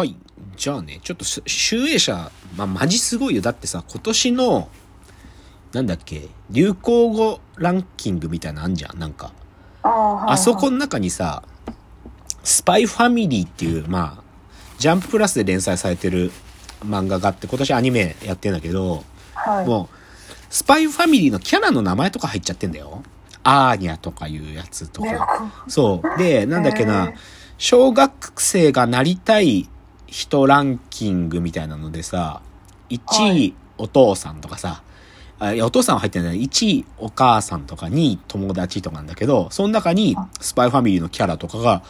はい。じゃあね、ちょっとし集英社、まあ、マジすごいよ。だってさ、今年の、なんだっけ、流行語ランキングみたいなのあんじゃん。なんか。ああ、はい、はい。あそこの中にさ、スパイファミリーっていう、まあ、ジャンププラスで連載されてる漫画があって、今年アニメやってんだけど、はい、もう、スパイファミリーのキャラの名前とか入っちゃってんだよ。アーニャとかいうやつとか。そう。で、なんだっけな、小学生がなりたい人ランキングみたいなのでさ、1位お父さんとかさ、あいや、お父さんは入ってない。1位お母さんとか2位友達とかなんだけど、その中にスパイファミリーのキャラとかが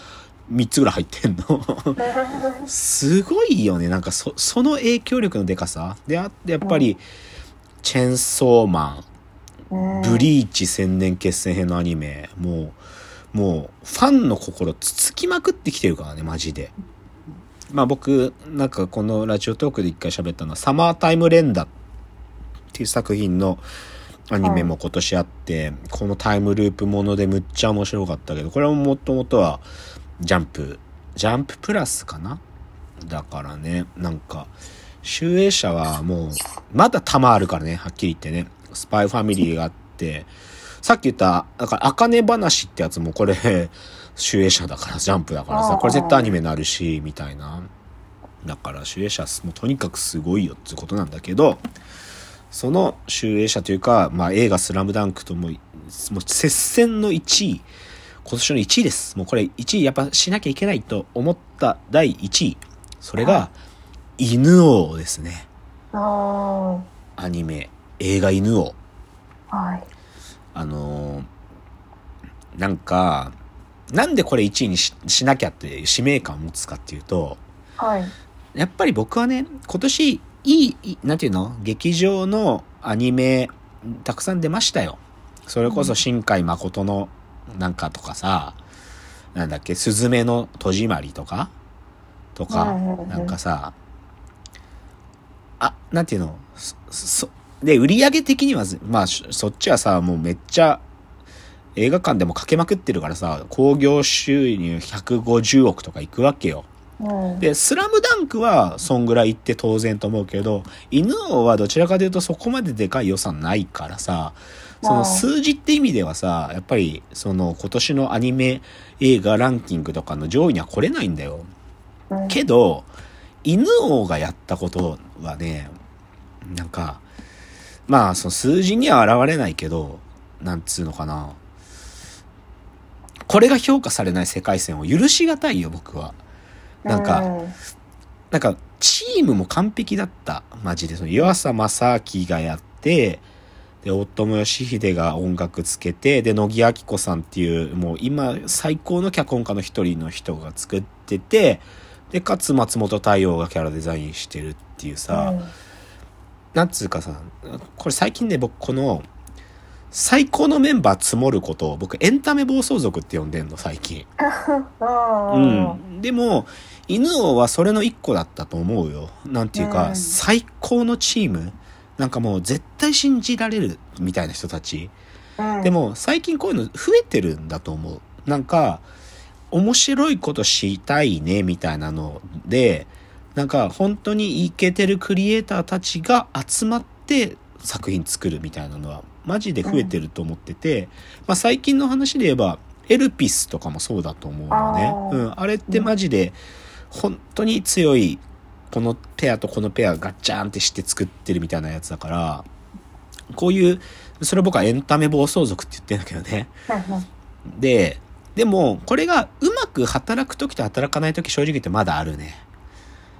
3つぐらい入ってんの。すごいよね。なんかそ、その影響力のでかさ。で、あってやっぱり、チェンソーマン、ブリーチ千年決戦編のアニメ、もう、もう、ファンの心つつきまくってきてるからね、マジで。まあ僕、なんかこのラジオトークで一回喋ったのは、サマータイム連打っていう作品のアニメも今年あって、このタイムループものでむっちゃ面白かったけど、これはもともとはジャンプ、ジャンププラスかな？だからね、なんか、集英社はもう、まだ弾あるからね、はっきり言ってね。スパイファミリーがあって、さっき言った、だから、あかね話ってやつもこれ、集英社だから、ジャンプだからさ、これ絶対アニメになるし、みたいな。だから、集英社、もうとにかくすごいよってことなんだけど、その集英社というか、まあ映画スラムダンクとも、もう接戦の1位、今年の1位です。もうこれ1位やっぱしなきゃいけないと思った第1位。それが、犬王ですね。あアニメ、映画犬王。あ、はい。あのーなんか、なんでこれ1位にししなきゃっていう使命感を持つかっていうと、はい。やっぱり僕はね、今年いい、なんていうの？劇場のアニメ、たくさん出ましたよ。それこそ新海誠のなんかとかさ、なんだっけ、すずめの戸締まりとか？とかうんうんうん、なんかさ、あ、なんていうの？そ、そ、で、売り上げ的にはず、まあ、しそっちはさ、もうめっちゃ、映画館でもかけまくってるからさ、興行収入150億とかいくわけよ。うん。で、スラムダンクはそんぐらい行って当然と思うけど、犬王はどちらかというとそこまででかい予算ないからさ、その数字って意味ではさ、やっぱりその今年のアニメ映画ランキングとかの上位には来れないんだよ。うんけど、犬王がやったことはね、なんか、まあその数字には現れないけど、なんつうのかな。これが評価されない世界線を許しがたいよ、僕は。なんか、うんなんか、チームも完璧だった。マジで。その、湯浅正明がやって、で、大友義秀が音楽つけて、で、乃木明子さんっていう、もう今、最高の脚本家の一人の人が作ってて、で、かつ松本太陽がキャラデザインしてるっていうさ、なんつうかさ、これ最近ね、僕この、最高のメンバー積もることを僕エンタメ暴走族って呼んでんの、最近。うん。うん。でも、犬王はそれの一個だったと思うよ。なんていうか、うん最高のチーム。なんかもう絶対信じられるみたいな人たち。うん。で、も最近こういうの増えてるんだと思う。なんか、面白いことしたいねみたいなので、なんか本当にイケてるクリエイターたちが集まって作品作るみたいなのはマジで増えてると思ってて、まあ最近の話で言えば、エルピスとかもそうだと思うのね。うん。あれってマジで本当に強いこのペアとこのペアガッチャーンってして作ってるみたいなやつだから、こういう、それ僕はエンタメ暴走族って言ってんだけどね。で、でも、これがうまく働く時と働かない時正直言ってまだあるね。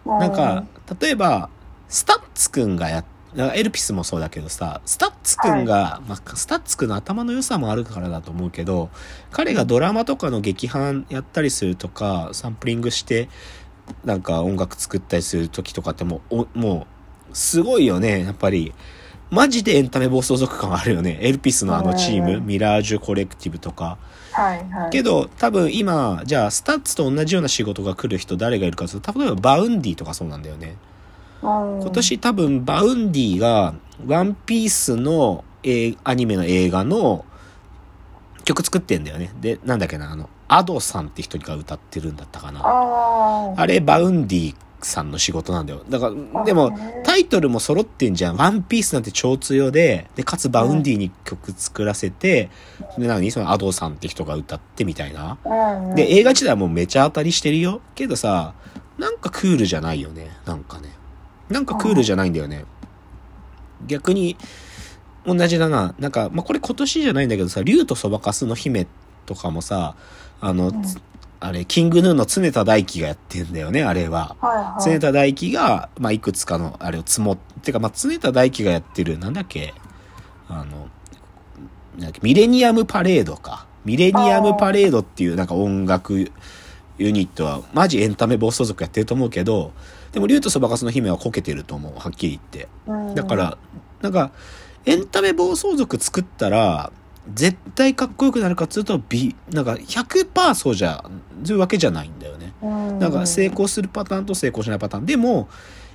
なんか、例えば、スタッツくんがやっエルピスもそうだけどさ、スタッツくんが、まあ、スタッツくんの頭の良さもあるからだと思うけど、彼がドラマとかの劇伴やったりするとか、サンプリングして、なんか音楽作ったりする時とかってもう、おもう、すごいよね、やっぱり。マジでエンタメ暴走族感あるよね。エルピスのあのチーム、うんミラージュコレクティブとか。はいはい。けど、多分今、じゃあ、スタッツと同じような仕事が来る人誰がいるかというと、例えばバウンディとかそうなんだよね。今今年多分バウンディが、ワンピースの、えーアニメの映画の曲作ってんだよね。で、なんだっけな、あの、アドさんって人が歌ってるんだったかな。ああ。あれ、バウンディさんの仕事なんだよ。だから、でも、タイトルも揃ってんじゃん。ワンピースなんて超強で、で、かつ Vaundyに曲作らせて、で、なのにその Adoさんって人が歌ってみたいな。うん。で、映画自体はもうめちゃ当たりしてるよ。けどさ、なんかクールじゃないよね。なんかね。なんかクールじゃないんだよね。逆に、同じだな。なんか、まあ、これ今年じゃないんだけどさ、竜とそばかすの姫とかもさ、あの、つあれ、キングヌーの常田大輝がやってんだよね、あれは。はいはい。常田大輝が、まあ、いくつかの、あれを積もってか、まあ、常田大輝がやってる、なんだっけ、あの、なんだっけ、ミレニアムパレードか。ミレニアムパレードっていうなんか音楽ユニットは、マジエンタメ暴走族やってると思うけど、でも、竜とそばかすの姫はこけてると思う、はっきり言って。うんだか、ら、なんか、エンタメ暴走族作ったら、絶対かっこよくなるかっつうと、ビ、なんか100%そうじゃ、そういうわけじゃないんだよね。うん、なんか成功するパターンと成功しないパターン。でも、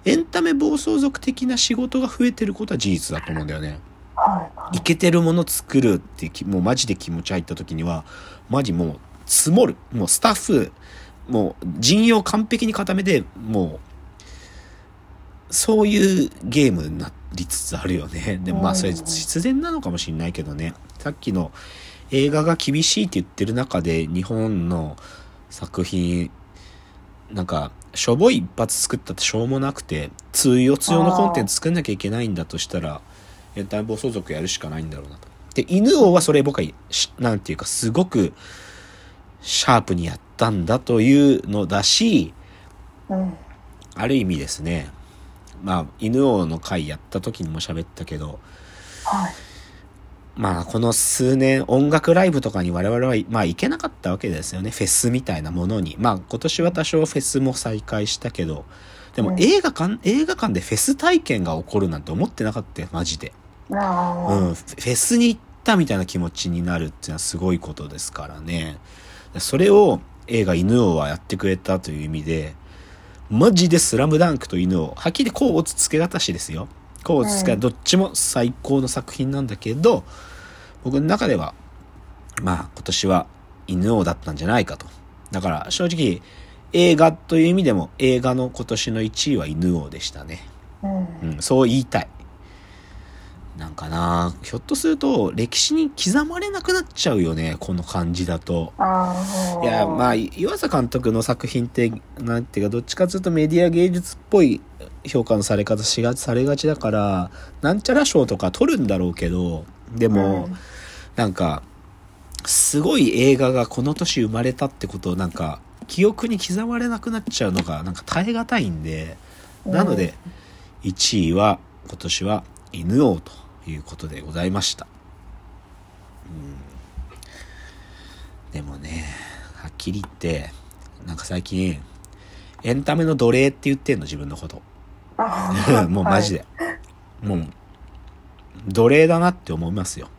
エンタメ暴走族的な仕事が増えてることは事実だと思うんだよね。はいけてるもの作るってき、もうマジで気持ち入った時には、マジもう積もる。もうスタッフ、もう陣容完璧に固めて、もう、そういうゲームになりつつあるよね。でもまあそれ必然なのかもしれないけどね。さっきの映画が厳しいって言ってる中で日本の作品、なんか、しょぼい一発作ったってしょうもなくて、通用通用のコンテンツ作んなきゃいけないんだとしたら、エンタメ暴走族やるしかないんだろうなと。で、犬王はそれ僕はし、なんていうか、すごく、シャープにやったんだというのだし、うん。ある意味ですね、まあ、犬王の回やった時にも喋ったけど、はい。まあ、この数年音楽ライブとかに我々は、まあ、行けなかったわけですよね。フェスみたいなものに。まあ、今年は多少フェスも再開したけど、でもうん映画館、映画館でフェス体験が起こるなんて思ってなかったよ、マジで。あうん、フェスに行ったみたいな気持ちになるっていうのはすごいことですからね。それを映画犬王はやってくれたという意味で、マジでスラムダンクと犬王、はっきりこうつ付け方しですよ。こうつけ、うんどっちも最高の作品なんだけど、僕の中では、まあ今年は犬王だったんじゃないかと。だから正直、映画という意味でも映画の今年の1位は犬王でしたね。あ。うん。うん、そう言いたい。なんかな。ひょっとすると歴史に刻まれなくなっちゃうよね、この感じだと。いや、まあ、湯浅監督の作品って、なんていうか、どっちかというとメディア芸術っぽい評価のされ方しがされがちだから、なんちゃら賞とか取るんだろうけど、でも、うん。なんか、すごい映画がこの年生まれたってことをなんか、記憶に刻まれなくなっちゃうのが、なんか耐え難いんで、なので、1位は、今年は犬王ということでございました。うん、でもね、はっきり言って、なんか最近、エンタメの奴隷って言ってんの、自分のこと。あ もうマジで。もう、奴隷だなって思いますよ。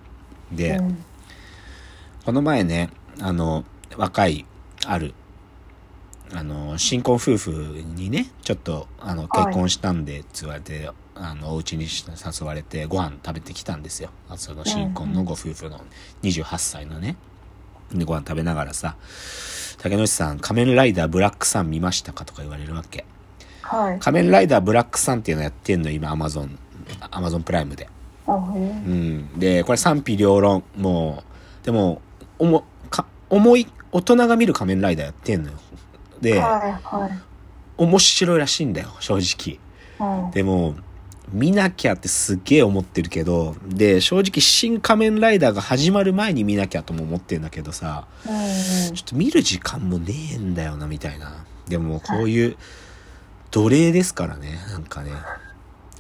で、うんこの前ね、あの、若い、ある、あの、新婚夫婦にね、ちょっと、あの、はい結婚したんで、つ言われて、あの、お家に誘われて、ご飯食べてきたんですよ。あその新婚のご夫婦の28歳のね。で、ご飯食べながらさ、竹野内さん、仮面ライダーブラックさん見ましたかとか言われるわけ。はい。仮面ライダーブラックさんっていうのやってんの、今、アマゾン、アマゾンプライムで。うん。で、これ賛否両論。もう、でも、おも、か、重い、大人が見る仮面ライダーやってんのよ。え。で、はいはい。面白いらしいんだよ、正直。うん。でも、見なきゃってすっげえ思ってるけど、で、正直新仮面ライダーが始まる前に見なきゃとも思ってんだけどさ、うんちょっと見る時間もねえんだよな、みたいな。でも、こういう、奴隷ですからね、なんかね。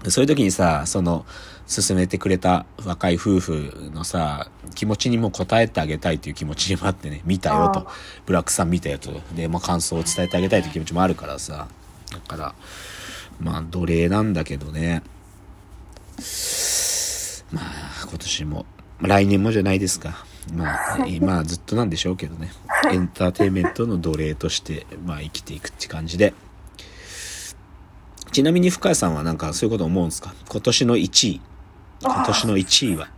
そういう時にさ、その、勧めてくれた若い夫婦のさ、気持ちにも応えてあげたいという気持ちにもあってね、見たよとあ。ブラックさん見たよと。で、まあ感想を伝えてあげたいという気持ちもあるからさ。だから、まあ奴隷なんだけどね。まあ今年も、来年もじゃないですか。まあ、まあずっとなんでしょうけどね。エンターテインメントの奴隷として、まあ生きていくって感じで。ちなみに深谷さんはなんかそういうこと思うんですか？今年の1位。今年の1位は。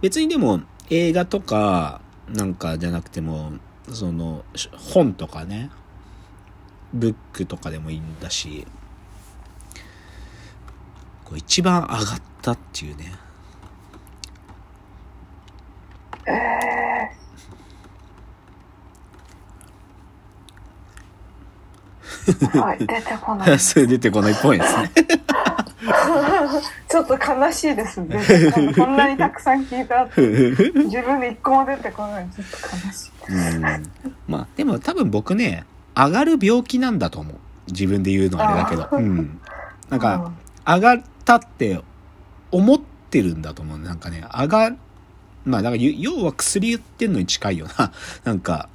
別にでも映画とかなんかじゃなくても、その本とかねブックとかでもいいんだしこう一番上がったっていうねはい、出てこない。出てこないっぽいですね ちょっと悲しいですね。こんなにたくさん聞いた後、自分で一個も出てこない。ちょっと悲しい。うんまあでも多分僕ね上がる病気なんだと思う。自分で言うのはあれだけど。うん。なんか上がったって思ってるんだと思う。なんかね上がまあだからゆ要は薬言ってんのに近いよな。なんか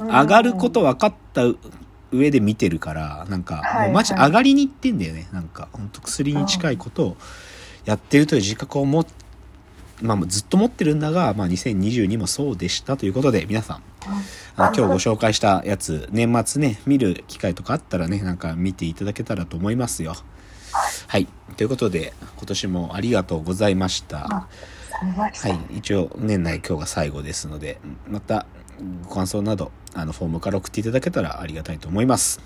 うん 上がること分かった上で見てるからなんかはいもうマジ上がりにいってんだよね。なんか本当薬に近いことをやってるという自覚をもまあずっと持ってるんだが、まあ、2022もそうでしたということで皆さんあの今日ご紹介したやつ年末ね見る機会とかあったらねなんか見ていただけたらと思いますよ。はい。ということで今年もありがとうございました。はい、一応年内今日が最後ですのでまたご感想などあのフォームから送っていただけたらありがたいと思います。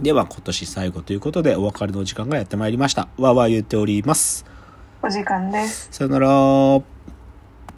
では今年最後ということでお別れの時間がやってまいりました。わーわー言っております。お時間です。さよなら